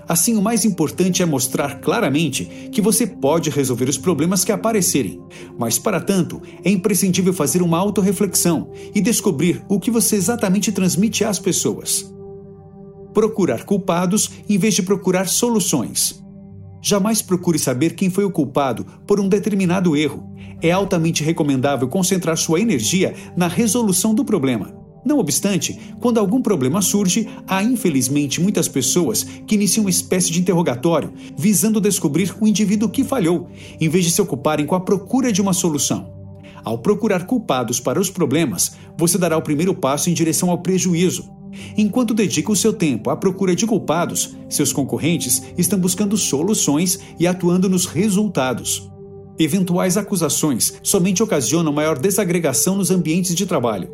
Assim, o mais importante é mostrar claramente que você pode resolver os problemas que aparecerem. Mas, para tanto, é imprescindível fazer uma autorreflexão e descobrir o que você exatamente transmite às pessoas procurar culpados em vez de procurar soluções. Jamais procure saber quem foi o culpado por um determinado erro. É altamente recomendável concentrar sua energia na resolução do problema. Não obstante, quando algum problema surge, há infelizmente muitas pessoas que iniciam uma espécie de interrogatório visando descobrir o indivíduo que falhou, em vez de se ocuparem com a procura de uma solução. Ao procurar culpados para os problemas, você dará o primeiro passo em direção ao prejuízo. Enquanto dedica o seu tempo à procura de culpados, seus concorrentes estão buscando soluções e atuando nos resultados. Eventuais acusações somente ocasionam maior desagregação nos ambientes de trabalho.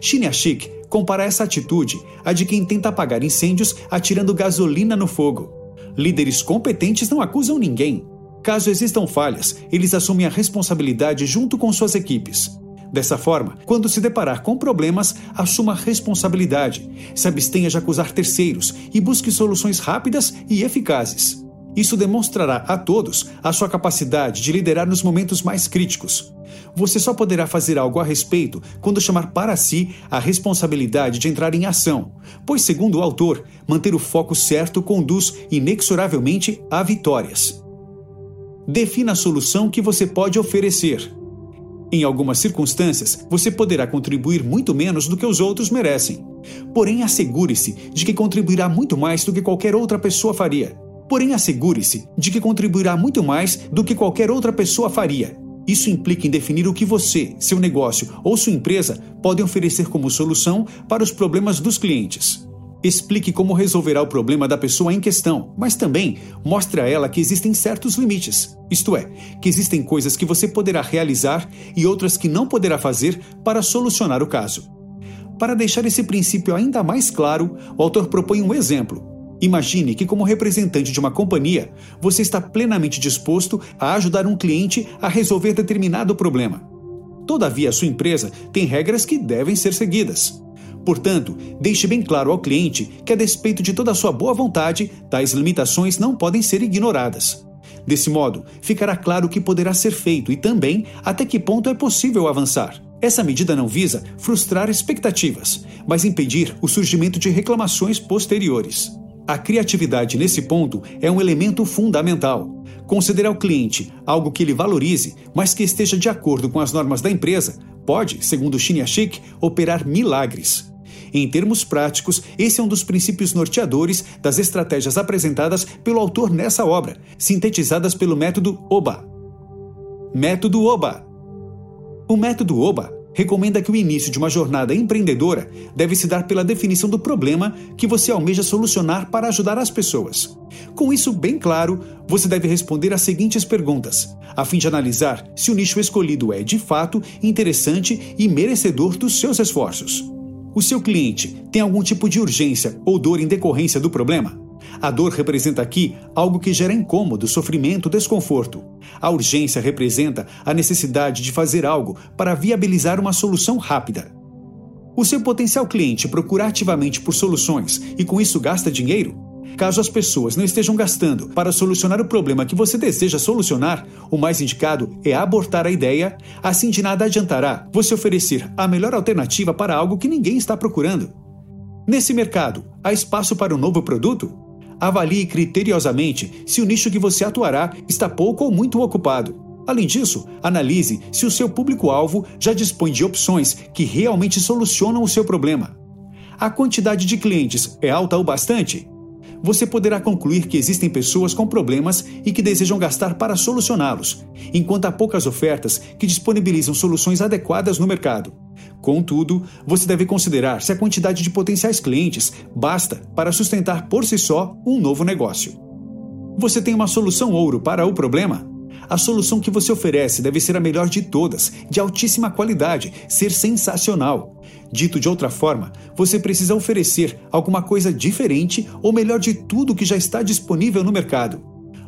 Chiniachik compara essa atitude à de quem tenta apagar incêndios atirando gasolina no fogo. Líderes competentes não acusam ninguém. Caso existam falhas, eles assumem a responsabilidade junto com suas equipes. Dessa forma, quando se deparar com problemas, assuma responsabilidade, se abstenha de acusar terceiros e busque soluções rápidas e eficazes. Isso demonstrará a todos a sua capacidade de liderar nos momentos mais críticos. Você só poderá fazer algo a respeito quando chamar para si a responsabilidade de entrar em ação, pois, segundo o autor, manter o foco certo conduz inexoravelmente a vitórias. Defina a solução que você pode oferecer. Em algumas circunstâncias, você poderá contribuir muito menos do que os outros merecem. Porém, assegure-se de que contribuirá muito mais do que qualquer outra pessoa faria. Porém, assegure-se de que contribuirá muito mais do que qualquer outra pessoa faria. Isso implica em definir o que você, seu negócio ou sua empresa podem oferecer como solução para os problemas dos clientes. Explique como resolverá o problema da pessoa em questão, mas também mostre a ela que existem certos limites. Isto é, que existem coisas que você poderá realizar e outras que não poderá fazer para solucionar o caso. Para deixar esse princípio ainda mais claro, o autor propõe um exemplo. Imagine que, como representante de uma companhia, você está plenamente disposto a ajudar um cliente a resolver determinado problema. Todavia, a sua empresa tem regras que devem ser seguidas. Portanto, deixe bem claro ao cliente que, a despeito de toda a sua boa vontade, tais limitações não podem ser ignoradas. Desse modo, ficará claro o que poderá ser feito e também até que ponto é possível avançar. Essa medida não visa frustrar expectativas, mas impedir o surgimento de reclamações posteriores. A criatividade nesse ponto é um elemento fundamental. Conceder ao cliente algo que ele valorize, mas que esteja de acordo com as normas da empresa, pode, segundo Chic, operar milagres. Em termos práticos, esse é um dos princípios norteadores das estratégias apresentadas pelo autor nessa obra, sintetizadas pelo método OBA. Método OBA o método OBA recomenda que o início de uma jornada empreendedora deve se dar pela definição do problema que você almeja solucionar para ajudar as pessoas. Com isso bem claro, você deve responder as seguintes perguntas, a fim de analisar se o nicho escolhido é, de fato, interessante e merecedor dos seus esforços. O seu cliente tem algum tipo de urgência ou dor em decorrência do problema? A dor representa aqui algo que gera incômodo, sofrimento, desconforto. A urgência representa a necessidade de fazer algo para viabilizar uma solução rápida. O seu potencial cliente procura ativamente por soluções e com isso gasta dinheiro? Caso as pessoas não estejam gastando para solucionar o problema que você deseja solucionar, o mais indicado é abortar a ideia, assim de nada adiantará você oferecer a melhor alternativa para algo que ninguém está procurando. Nesse mercado, há espaço para um novo produto? Avalie criteriosamente se o nicho que você atuará está pouco ou muito ocupado. Além disso, analise se o seu público-alvo já dispõe de opções que realmente solucionam o seu problema. A quantidade de clientes é alta o bastante? Você poderá concluir que existem pessoas com problemas e que desejam gastar para solucioná-los, enquanto há poucas ofertas que disponibilizam soluções adequadas no mercado. Contudo, você deve considerar se a quantidade de potenciais clientes basta para sustentar por si só um novo negócio. Você tem uma solução ouro para o problema? A solução que você oferece deve ser a melhor de todas, de altíssima qualidade, ser sensacional. Dito de outra forma, você precisa oferecer alguma coisa diferente ou melhor de tudo que já está disponível no mercado.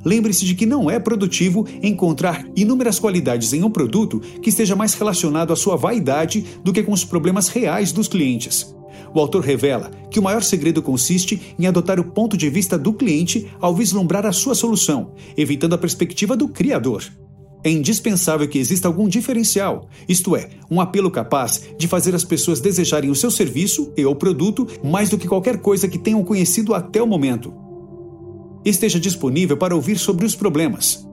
Lembre-se de que não é produtivo encontrar inúmeras qualidades em um produto que esteja mais relacionado à sua vaidade do que com os problemas reais dos clientes. O autor revela que o maior segredo consiste em adotar o ponto de vista do cliente ao vislumbrar a sua solução, evitando a perspectiva do criador. É indispensável que exista algum diferencial, isto é, um apelo capaz de fazer as pessoas desejarem o seu serviço e ou produto mais do que qualquer coisa que tenham conhecido até o momento esteja disponível para ouvir sobre os problemas.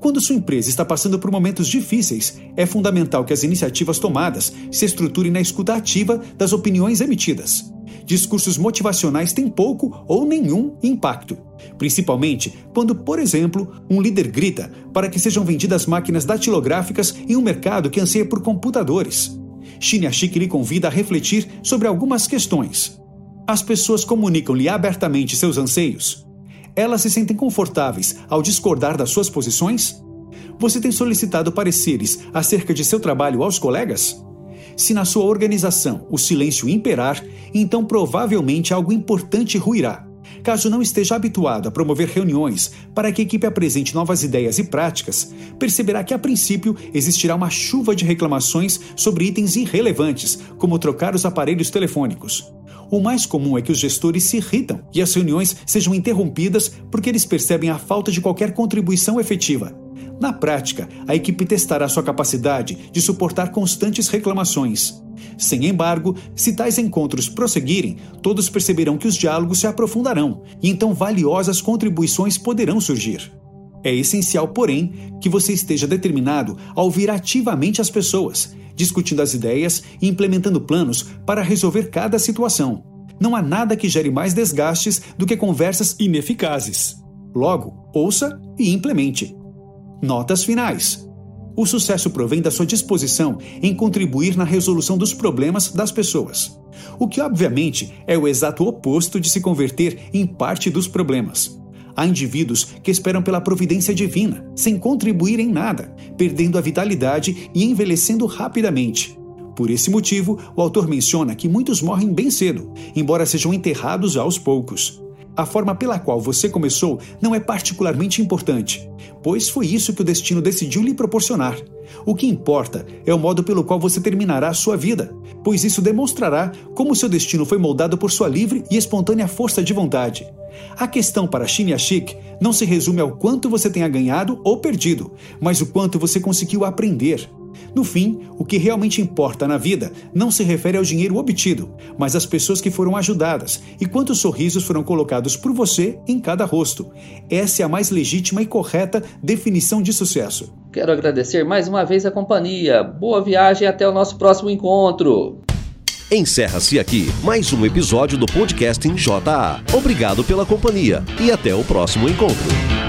Quando sua empresa está passando por momentos difíceis, é fundamental que as iniciativas tomadas se estruturem na escuta ativa das opiniões emitidas. Discursos motivacionais têm pouco ou nenhum impacto, principalmente quando, por exemplo, um líder grita para que sejam vendidas máquinas datilográficas em um mercado que anseia por computadores. Shinyashiki lhe convida a refletir sobre algumas questões. As pessoas comunicam-lhe abertamente seus anseios? Elas se sentem confortáveis ao discordar das suas posições? Você tem solicitado pareceres acerca de seu trabalho aos colegas? Se na sua organização o silêncio imperar, então provavelmente algo importante ruirá. Caso não esteja habituado a promover reuniões para que a equipe apresente novas ideias e práticas, perceberá que a princípio existirá uma chuva de reclamações sobre itens irrelevantes, como trocar os aparelhos telefônicos. O mais comum é que os gestores se irritam e as reuniões sejam interrompidas porque eles percebem a falta de qualquer contribuição efetiva. Na prática, a equipe testará sua capacidade de suportar constantes reclamações. Sem embargo, se tais encontros prosseguirem, todos perceberão que os diálogos se aprofundarão e então valiosas contribuições poderão surgir. É essencial, porém, que você esteja determinado a ouvir ativamente as pessoas discutindo as ideias e implementando planos para resolver cada situação. Não há nada que gere mais desgastes do que conversas ineficazes. Logo, ouça e implemente. Notas finais. O sucesso provém da sua disposição em contribuir na resolução dos problemas das pessoas. O que, obviamente, é o exato oposto de se converter em parte dos problemas. Há indivíduos que esperam pela providência divina, sem contribuir em nada, perdendo a vitalidade e envelhecendo rapidamente. Por esse motivo, o autor menciona que muitos morrem bem cedo, embora sejam enterrados aos poucos. A forma pela qual você começou não é particularmente importante, pois foi isso que o destino decidiu lhe proporcionar. O que importa é o modo pelo qual você terminará a sua vida, pois isso demonstrará como seu destino foi moldado por sua livre e espontânea força de vontade. A questão para Shinya Chic não se resume ao quanto você tenha ganhado ou perdido, mas o quanto você conseguiu aprender. No fim, o que realmente importa na vida não se refere ao dinheiro obtido, mas às pessoas que foram ajudadas e quantos sorrisos foram colocados por você em cada rosto. Essa é a mais legítima e correta definição de sucesso. Quero agradecer mais uma vez a companhia. Boa viagem e até o nosso próximo encontro. Encerra-se aqui mais um episódio do podcast em JA. Obrigado pela companhia e até o próximo encontro.